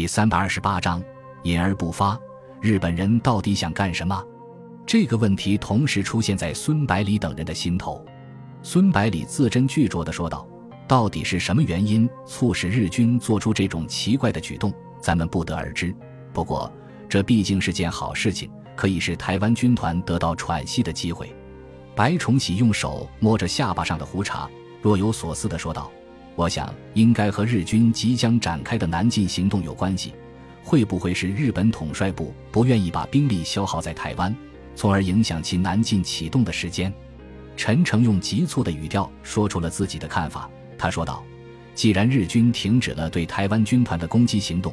第三百二十八章，隐而不发。日本人到底想干什么？这个问题同时出现在孙百里等人的心头。孙百里字斟句酌地说道：“到底是什么原因促使日军做出这种奇怪的举动？咱们不得而知。不过，这毕竟是件好事情，可以使台湾军团得到喘息的机会。”白崇禧用手摸着下巴上的胡茬，若有所思地说道：“我想，应该和日军即将展开的南进行动有关系。会不会是日本统帅部不愿意把兵力消耗在台湾？”从而影响其南进启动的时间。陈诚用急促的语调说出了自己的看法。他说道：“既然日军停止了对台湾军团的攻击行动，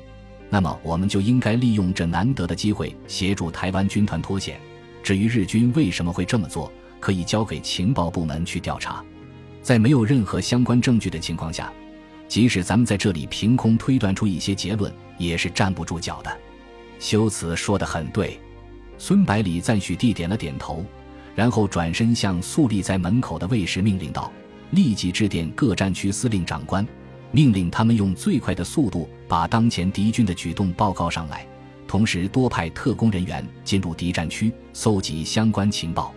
那么我们就应该利用这难得的机会协助台湾军团脱险。至于日军为什么会这么做，可以交给情报部门去调查。在没有任何相关证据的情况下，即使咱们在这里凭空推断出一些结论，也是站不住脚的。”修辞说得很对。孙百里赞许地点了点头，然后转身向肃立在门口的卫士命令道：“立即致电各战区司令长官，命令他们用最快的速度把当前敌军的举动报告上来，同时多派特工人员进入敌战区搜集相关情报。”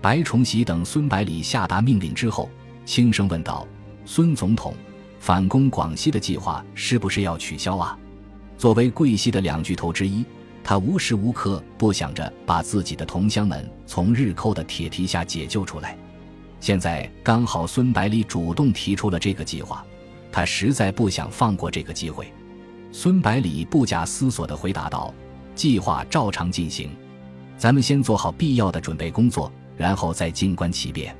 白崇禧等孙百里下达命令之后，轻声问道：“孙总统，反攻广西的计划是不是要取消啊？”作为桂系的两巨头之一。他无时无刻不想着把自己的同乡们从日寇的铁蹄下解救出来，现在刚好孙百里主动提出了这个计划，他实在不想放过这个机会。孙百里不假思索地回答道：“计划照常进行，咱们先做好必要的准备工作，然后再静观其变。”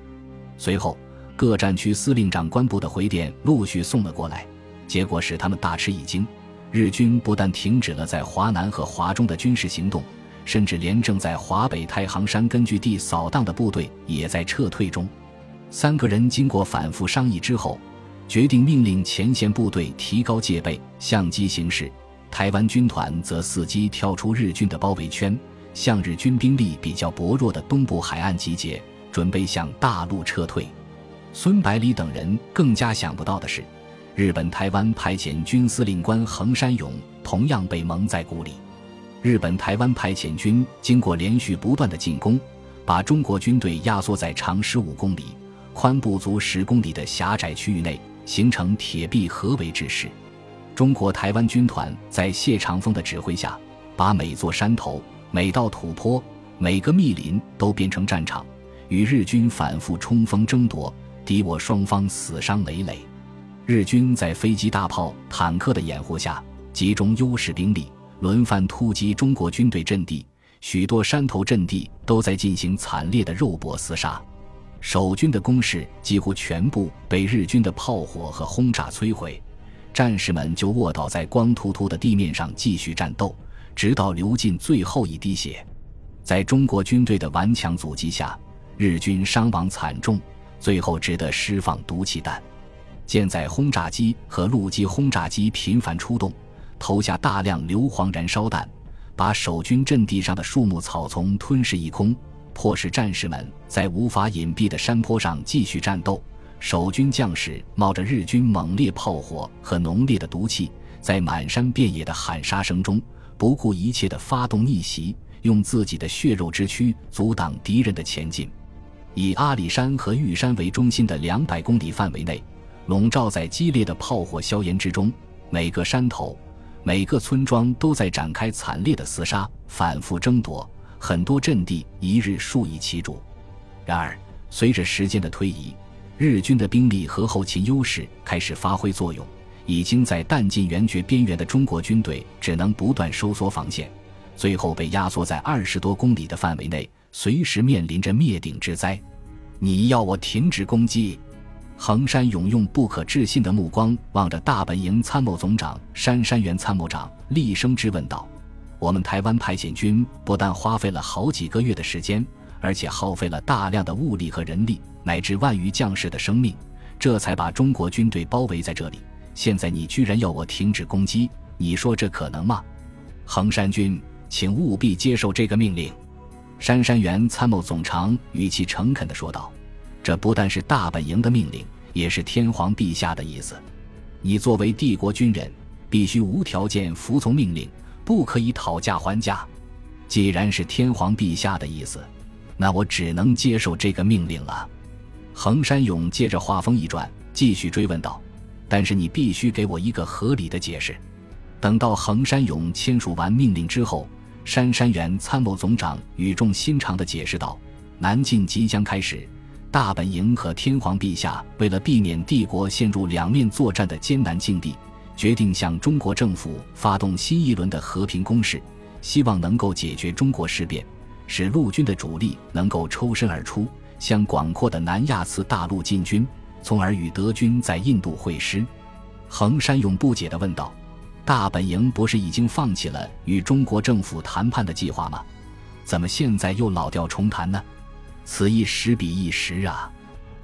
随后，各战区司令长官部的回电陆续送了过来，结果使他们大吃一惊。日军不但停止了在华南和华中的军事行动，甚至连正在华北太行山根据地扫荡的部队也在撤退中。三个人经过反复商议之后，决定命令前线部队提高戒备，相机行事；台湾军团则伺机跳出日军的包围圈，向日军兵力比较薄弱的东部海岸集结，准备向大陆撤退。孙百里等人更加想不到的是。日本台湾派遣军司令官横山勇同样被蒙在鼓里。日本台湾派遣军经过连续不断的进攻，把中国军队压缩在长十五公里、宽不足十公里的狭窄区域内，形成铁壁合围之势。中国台湾军团在谢长风的指挥下，把每座山头、每道土坡、每个密林都变成战场，与日军反复冲锋争夺，敌我双方死伤累累。日军在飞机、大炮、坦克的掩护下，集中优势兵力，轮番突击中国军队阵地。许多山头阵地都在进行惨烈的肉搏厮杀，守军的工事几乎全部被日军的炮火和轰炸摧毁。战士们就卧倒在光秃秃的地面上继续战斗，直到流尽最后一滴血。在中国军队的顽强阻击下，日军伤亡惨重，最后只得释放毒气弹。舰载轰炸机和陆基轰炸机频繁出动，投下大量硫磺燃烧弹，把守军阵地上的树木草丛吞噬一空，迫使战士们在无法隐蔽的山坡上继续战斗。守军将士冒着日军猛烈炮火和浓烈的毒气，在满山遍野的喊杀声中，不顾一切地发动逆袭，用自己的血肉之躯阻挡敌人的前进。以阿里山和玉山为中心的两百公里范围内。笼罩在激烈的炮火硝烟之中，每个山头、每个村庄都在展开惨烈的厮杀，反复争夺，很多阵地一日数以其主。然而，随着时间的推移，日军的兵力和后勤优势开始发挥作用，已经在弹尽援绝边缘的中国军队只能不断收缩防线，最后被压缩在二十多公里的范围内，随时面临着灭顶之灾。你要我停止攻击？横山勇用不可置信的目光望着大本营参谋总长山山原参谋长，厉声质问道：“我们台湾派遣军不但花费了好几个月的时间，而且耗费了大量的物力和人力，乃至万余将士的生命，这才把中国军队包围在这里。现在你居然要我停止攻击，你说这可能吗？”横山军，请务必接受这个命令。”杉山原参谋总长语气诚恳地说道。这不但是大本营的命令，也是天皇陛下的意思。你作为帝国军人，必须无条件服从命令，不可以讨价还价。既然是天皇陛下的意思，那我只能接受这个命令了。”横山勇接着话锋一转，继续追问道：“但是你必须给我一个合理的解释。”等到横山勇签署完命令之后，杉山元参谋总长语重心长地解释道：“南进即将开始，大本营和天皇陛下为了避免帝国陷入两面作战的艰难境地，决定向中国政府发动新一轮的和平攻势，希望能够解决中国事变，使陆军的主力能够抽身而出。”向广阔的南亚次大陆进军，从而与德军在印度会师。横山勇不解地问道：“大本营不是已经放弃了与中国政府谈判的计划吗？怎么现在又老调重弹呢？”此一时彼一时啊！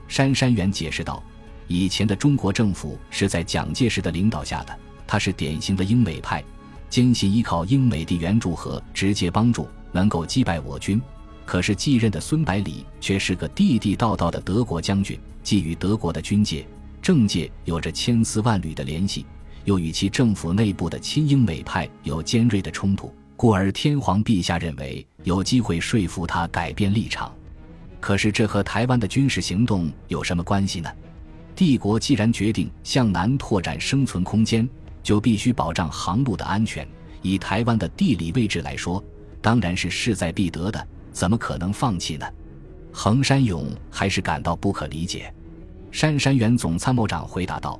杉山元解释道：“以前的中国政府是在蒋介石的领导下的，他是典型的英美派，坚信依靠英美的援助和直接帮助能够击败我军。”可是继任的孙百里却是个地地道道的德国将军，既与德国的军界、政界有着千丝万缕的联系，又与其政府内部的亲英美派有尖锐的冲突，故而天皇陛下认为有机会说服他改变立场。可是这和台湾的军事行动有什么关系呢？帝国既然决定向南拓展生存空间，就必须保障航路的安全。以台湾的地理位置来说，当然是势在必得的。怎么可能放弃呢？横山勇还是感到不可理解。杉山元总参谋长回答道：“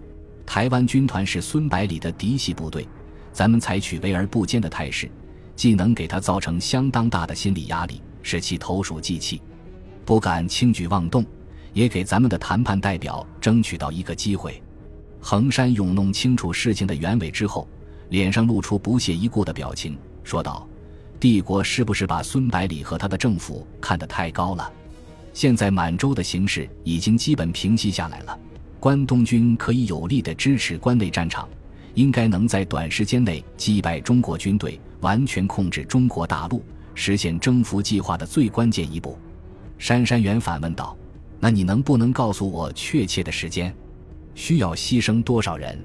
台湾军团是孙百里的嫡系部队，咱们采取围而不歼的态势，既能给他造成相当大的心理压力，使其投鼠忌器，不敢轻举妄动，也给咱们的谈判代表争取到一个机会。”横山勇弄清楚事情的原委之后，脸上露出不屑一顾的表情，说道。帝国是不是把孙百里和他的政府看得太高了？现在满洲的形势已经基本平息下来了，关东军可以有力的支持关内战场，应该能在短时间内击败中国军队，完全控制中国大陆，实现征服计划的最关键一步。杉山元反问道：“那你能不能告诉我确切的时间？需要牺牲多少人？”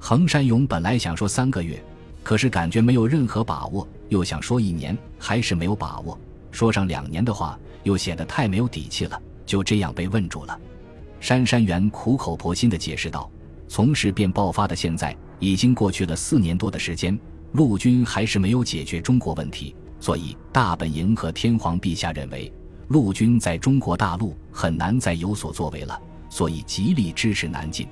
横山勇本来想说三个月。可是感觉没有任何把握，又想说一年，还是没有把握。说上两年的话，又显得太没有底气了。就这样被问住了。杉山元苦口婆心地解释道：“从事变爆发的现在，已经过去了四年多的时间，陆军还是没有解决中国问题，所以大本营和天皇陛下认为，陆军在中国大陆很难再有所作为了，所以极力支持南进。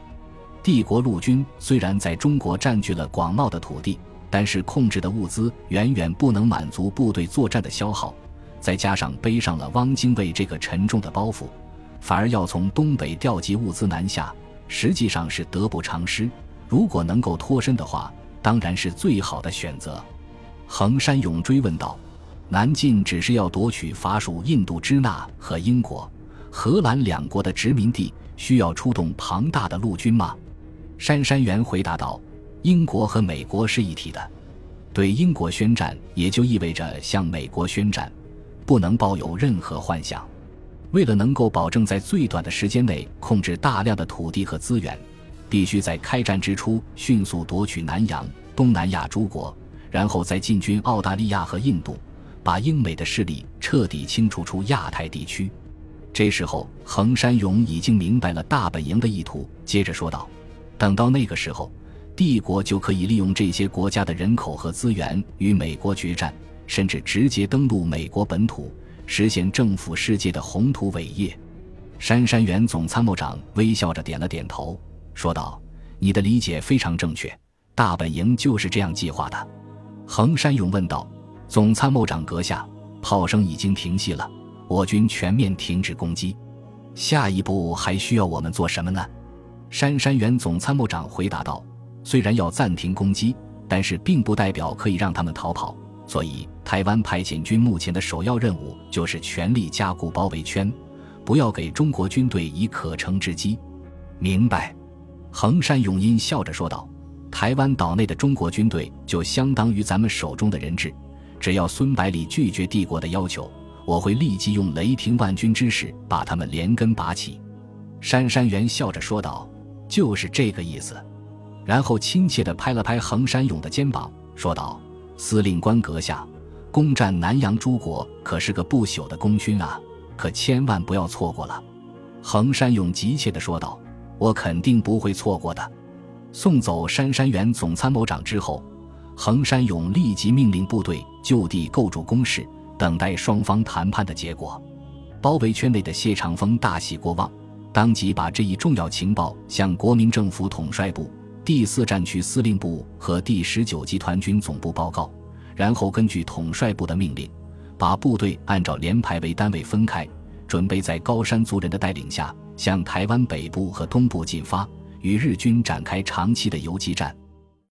帝国陆军虽然在中国占据了广袤的土地。”但是控制的物资远远不能满足部队作战的消耗，再加上背上了汪精卫这个沉重的包袱，反而要从东北调集物资南下，实际上是得不偿失。如果能够脱身的话，当然是最好的选择。横山勇追问道：“南进只是要夺取法属印度支那和英国、荷兰两国的殖民地，需要出动庞大的陆军吗？”杉山元回答道。英国和美国是一体的，对英国宣战也就意味着向美国宣战，不能抱有任何幻想。为了能够保证在最短的时间内控制大量的土地和资源，必须在开战之初迅速夺取南洋、东南亚诸国，然后再进军澳大利亚和印度，把英美的势力彻底清除出亚太地区。这时候，横山勇已经明白了大本营的意图，接着说道：“等到那个时候。”帝国就可以利用这些国家的人口和资源与美国决战，甚至直接登陆美国本土，实现政府世界的宏图伟业。杉山元总参谋长微笑着点了点头，说道：“你的理解非常正确，大本营就是这样计划的。”横山勇问道：“总参谋长阁下，炮声已经停息了，我军全面停止攻击，下一步还需要我们做什么呢？”杉山元总参谋长回答道。虽然要暂停攻击，但是并不代表可以让他们逃跑。所以，台湾派遣军目前的首要任务就是全力加固包围圈，不要给中国军队以可乘之机。明白？横山永音笑着说道：“台湾岛内的中国军队就相当于咱们手中的人质，只要孙百里拒绝帝国的要求，我会立即用雷霆万钧之势把他们连根拔起。”杉山元笑着说道：“就是这个意思。”然后亲切地拍了拍横山勇的肩膀，说道：“司令官阁下，攻占南阳诸国可是个不朽的功勋啊，可千万不要错过了。”横山勇急切地说道：“我肯定不会错过的。”送走杉山元总参谋长之后，横山勇立即命令部队就地构筑工事，等待双方谈判的结果。包围圈内的谢长风大喜过望，当即把这一重要情报向国民政府统帅部。第四战区司令部和第十九集团军总部报告，然后根据统帅部的命令，把部队按照连排为单位分开，准备在高山族人的带领下向台湾北部和东部进发，与日军展开长期的游击战。